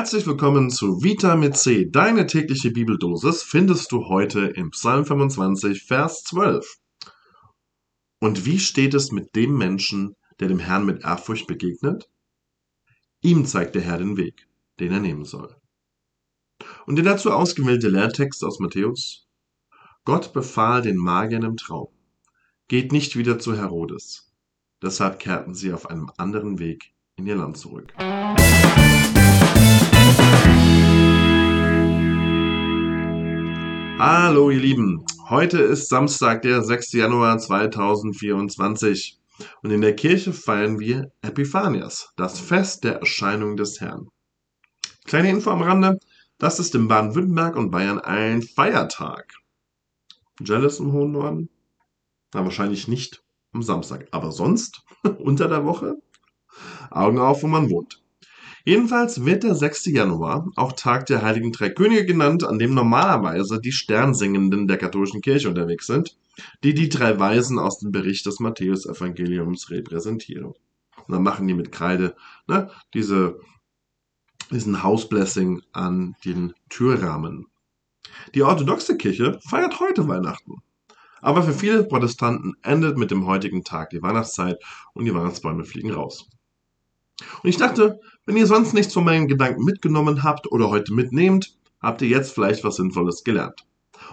Herzlich willkommen zu Vita mit C. Deine tägliche Bibeldosis findest du heute im Psalm 25, Vers 12. Und wie steht es mit dem Menschen, der dem Herrn mit Ehrfurcht begegnet? Ihm zeigt der Herr den Weg, den er nehmen soll. Und der dazu ausgewählte Lehrtext aus Matthäus. Gott befahl den Magiern im Traum. Geht nicht wieder zu Herodes. Deshalb kehrten sie auf einem anderen Weg in ihr Land zurück. Hallo ihr Lieben, heute ist Samstag, der 6. Januar 2024 und in der Kirche feiern wir Epiphanias, das Fest der Erscheinung des Herrn. Kleine Info am Rande, das ist in Baden-Württemberg und Bayern ein Feiertag. Jealous im hohen Norden? Na, wahrscheinlich nicht am Samstag, aber sonst unter der Woche? Augen auf, wo man wohnt. Jedenfalls wird der 6. Januar auch Tag der Heiligen Drei Könige genannt, an dem normalerweise die Sternsingenden der katholischen Kirche unterwegs sind, die die drei Weisen aus dem Bericht des Matthäus-Evangeliums repräsentieren. Und dann machen die mit Kreide ne, diese, diesen Hausblessing an den Türrahmen. Die orthodoxe Kirche feiert heute Weihnachten. Aber für viele Protestanten endet mit dem heutigen Tag die Weihnachtszeit und die Weihnachtsbäume fliegen raus. Und ich dachte, wenn ihr sonst nichts von meinen Gedanken mitgenommen habt oder heute mitnehmt, habt ihr jetzt vielleicht was Sinnvolles gelernt.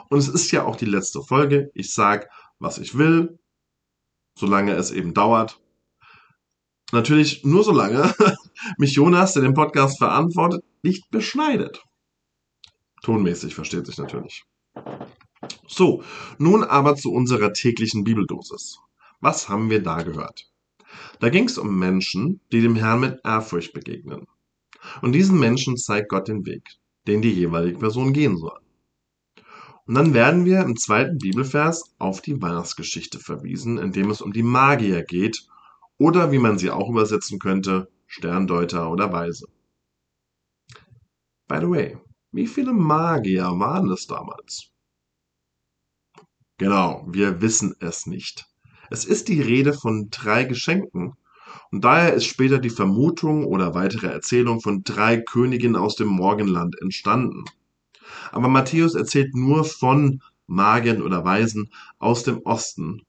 Und es ist ja auch die letzte Folge. Ich sag, was ich will, solange es eben dauert. Natürlich nur solange mich Jonas, der den Podcast verantwortet, nicht beschneidet. Tonmäßig versteht sich natürlich. So, nun aber zu unserer täglichen Bibeldosis. Was haben wir da gehört? Da ging es um Menschen, die dem Herrn mit Ehrfurcht begegnen. Und diesen Menschen zeigt Gott den Weg, den die jeweilige Person gehen soll. Und dann werden wir im zweiten Bibelvers auf die Weihnachtsgeschichte verwiesen, in dem es um die Magier geht oder wie man sie auch übersetzen könnte, Sterndeuter oder Weise. By the way, wie viele Magier waren es damals? Genau, wir wissen es nicht. Es ist die Rede von drei Geschenken, und daher ist später die Vermutung oder weitere Erzählung von drei Königinnen aus dem Morgenland entstanden. Aber Matthäus erzählt nur von Magiern oder Weisen aus dem Osten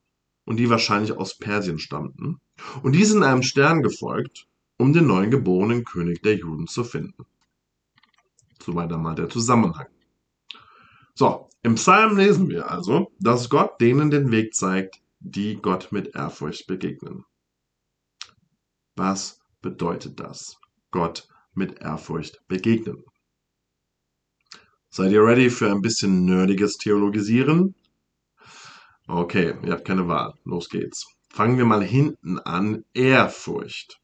und die wahrscheinlich aus Persien stammten. Und die sind einem Stern gefolgt, um den neuen geborenen König der Juden zu finden. Soweit einmal der Zusammenhang. So, im Psalm lesen wir also, dass Gott denen den Weg zeigt, die Gott mit Ehrfurcht begegnen. Was bedeutet das? Gott mit Ehrfurcht begegnen. Seid ihr ready für ein bisschen nerdiges Theologisieren? Okay, ihr habt keine Wahl. Los geht's. Fangen wir mal hinten an. Ehrfurcht.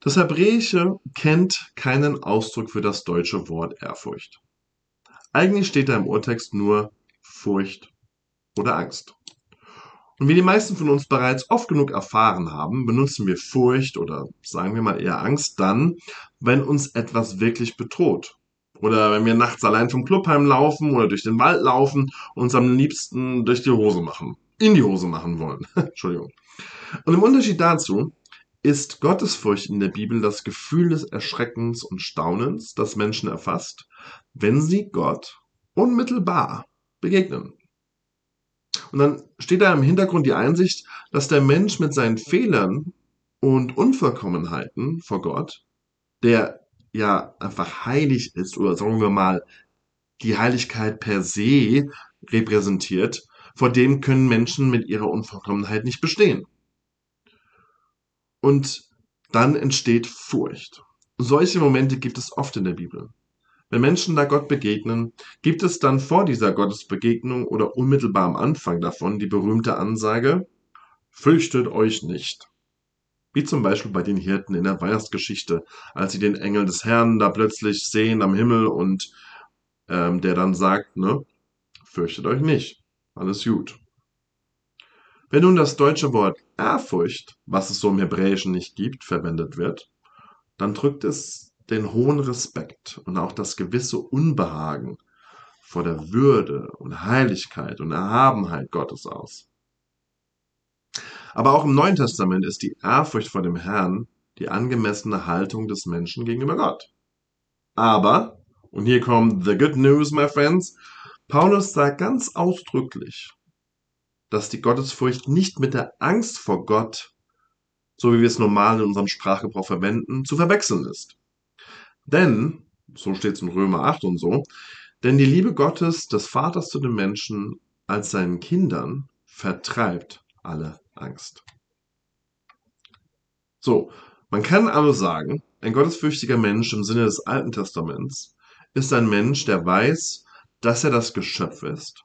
Das Hebräische kennt keinen Ausdruck für das deutsche Wort Ehrfurcht. Eigentlich steht da im Urtext nur Furcht oder Angst. Und wie die meisten von uns bereits oft genug erfahren haben, benutzen wir Furcht oder sagen wir mal eher Angst dann, wenn uns etwas wirklich bedroht. Oder wenn wir nachts allein vom Club heimlaufen oder durch den Wald laufen und uns am liebsten durch die Hose machen. In die Hose machen wollen. Entschuldigung. Und im Unterschied dazu ist Gottesfurcht in der Bibel das Gefühl des Erschreckens und Staunens, das Menschen erfasst, wenn sie Gott unmittelbar begegnen. Und dann steht da im Hintergrund die Einsicht, dass der Mensch mit seinen Fehlern und Unvollkommenheiten vor Gott, der ja einfach heilig ist oder sagen wir mal die Heiligkeit per se repräsentiert, vor dem können Menschen mit ihrer Unvollkommenheit nicht bestehen. Und dann entsteht Furcht. Solche Momente gibt es oft in der Bibel. Wenn Menschen da Gott begegnen, gibt es dann vor dieser Gottesbegegnung oder unmittelbar am Anfang davon die berühmte Ansage, fürchtet euch nicht. Wie zum Beispiel bei den Hirten in der Weihnachtsgeschichte, als sie den Engel des Herrn da plötzlich sehen am Himmel und ähm, der dann sagt, ne, fürchtet euch nicht, alles gut. Wenn nun das deutsche Wort Ehrfurcht, was es so im Hebräischen nicht gibt, verwendet wird, dann drückt es den hohen Respekt und auch das gewisse Unbehagen vor der Würde und Heiligkeit und Erhabenheit Gottes aus. Aber auch im Neuen Testament ist die Ehrfurcht vor dem Herrn die angemessene Haltung des Menschen gegenüber Gott. Aber, und hier kommt the good news, my friends, Paulus sagt ganz ausdrücklich, dass die Gottesfurcht nicht mit der Angst vor Gott, so wie wir es normal in unserem Sprachgebrauch verwenden, zu verwechseln ist. Denn, so steht es in Römer 8 und so, denn die Liebe Gottes des Vaters zu den Menschen als seinen Kindern vertreibt alle Angst. So, man kann also sagen, ein gottesfürchtiger Mensch im Sinne des Alten Testaments ist ein Mensch, der weiß, dass er das Geschöpf ist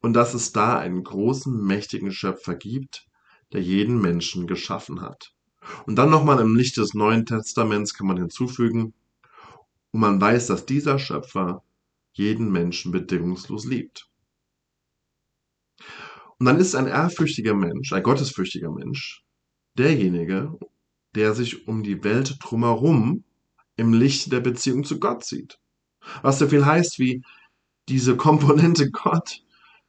und dass es da einen großen, mächtigen Schöpfer gibt, der jeden Menschen geschaffen hat. Und dann nochmal im Licht des Neuen Testaments kann man hinzufügen, und man weiß, dass dieser Schöpfer jeden Menschen bedingungslos liebt. Und dann ist ein ehrfürchtiger Mensch, ein gottesfürchtiger Mensch, derjenige, der sich um die Welt drumherum im Licht der Beziehung zu Gott sieht. Was so viel heißt wie diese Komponente Gott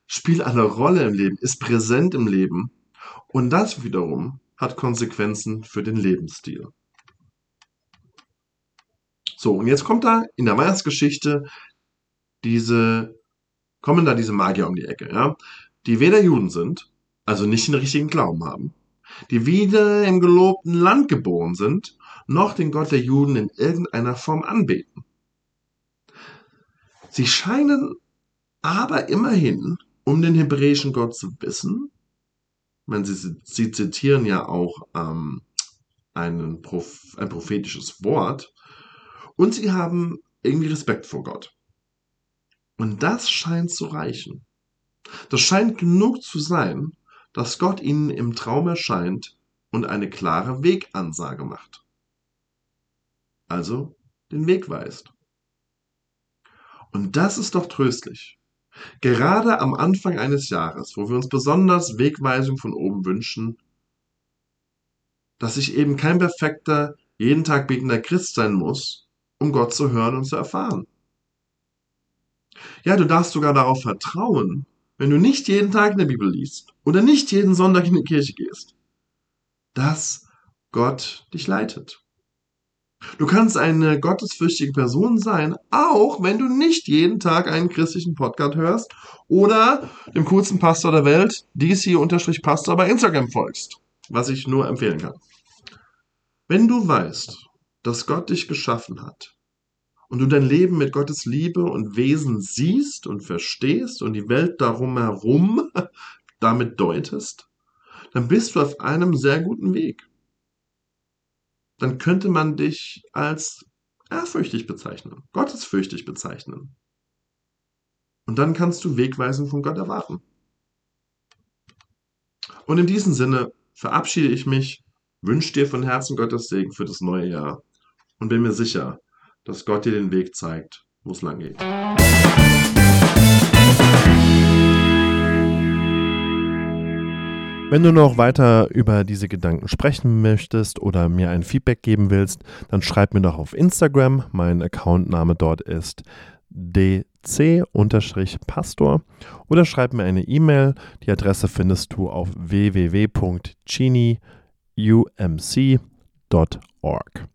spielt eine Rolle im Leben, ist präsent im Leben und das wiederum hat Konsequenzen für den Lebensstil. So, und jetzt kommt da in der Weihnachtsgeschichte diese, kommen da diese Magier um die Ecke, ja, die weder Juden sind, also nicht den richtigen Glauben haben, die weder im gelobten Land geboren sind, noch den Gott der Juden in irgendeiner Form anbeten. Sie scheinen aber immerhin, um den hebräischen Gott zu wissen, meine, sie, sie zitieren ja auch ähm, einen Proph ein prophetisches Wort, und sie haben irgendwie Respekt vor Gott. Und das scheint zu reichen. Das scheint genug zu sein, dass Gott ihnen im Traum erscheint und eine klare Wegansage macht. Also den Weg weist. Und das ist doch tröstlich. Gerade am Anfang eines Jahres, wo wir uns besonders Wegweisung von oben wünschen, dass ich eben kein perfekter, jeden Tag betender Christ sein muss, um Gott zu hören und zu erfahren. Ja, du darfst sogar darauf vertrauen, wenn du nicht jeden Tag in der Bibel liest oder nicht jeden Sonntag in die Kirche gehst, dass Gott dich leitet. Du kannst eine gottesfürchtige Person sein, auch wenn du nicht jeden Tag einen christlichen Podcast hörst oder dem coolsten Pastor der Welt, DC-Pastor bei Instagram folgst, was ich nur empfehlen kann. Wenn du weißt, dass Gott dich geschaffen hat und du dein Leben mit Gottes Liebe und Wesen siehst und verstehst und die Welt darum herum damit deutest, dann bist du auf einem sehr guten Weg. Dann könnte man dich als ehrfürchtig bezeichnen, gottesfürchtig bezeichnen. Und dann kannst du Wegweisen von Gott erwarten. Und in diesem Sinne verabschiede ich mich, wünsche dir von Herzen Gottes Segen für das neue Jahr und bin mir sicher, dass Gott dir den Weg zeigt, wo es lang geht. Wenn du noch weiter über diese Gedanken sprechen möchtest oder mir ein Feedback geben willst, dann schreib mir doch auf Instagram. Mein Accountname dort ist dc-pastor oder schreib mir eine E-Mail. Die Adresse findest du auf www.geniumc.org.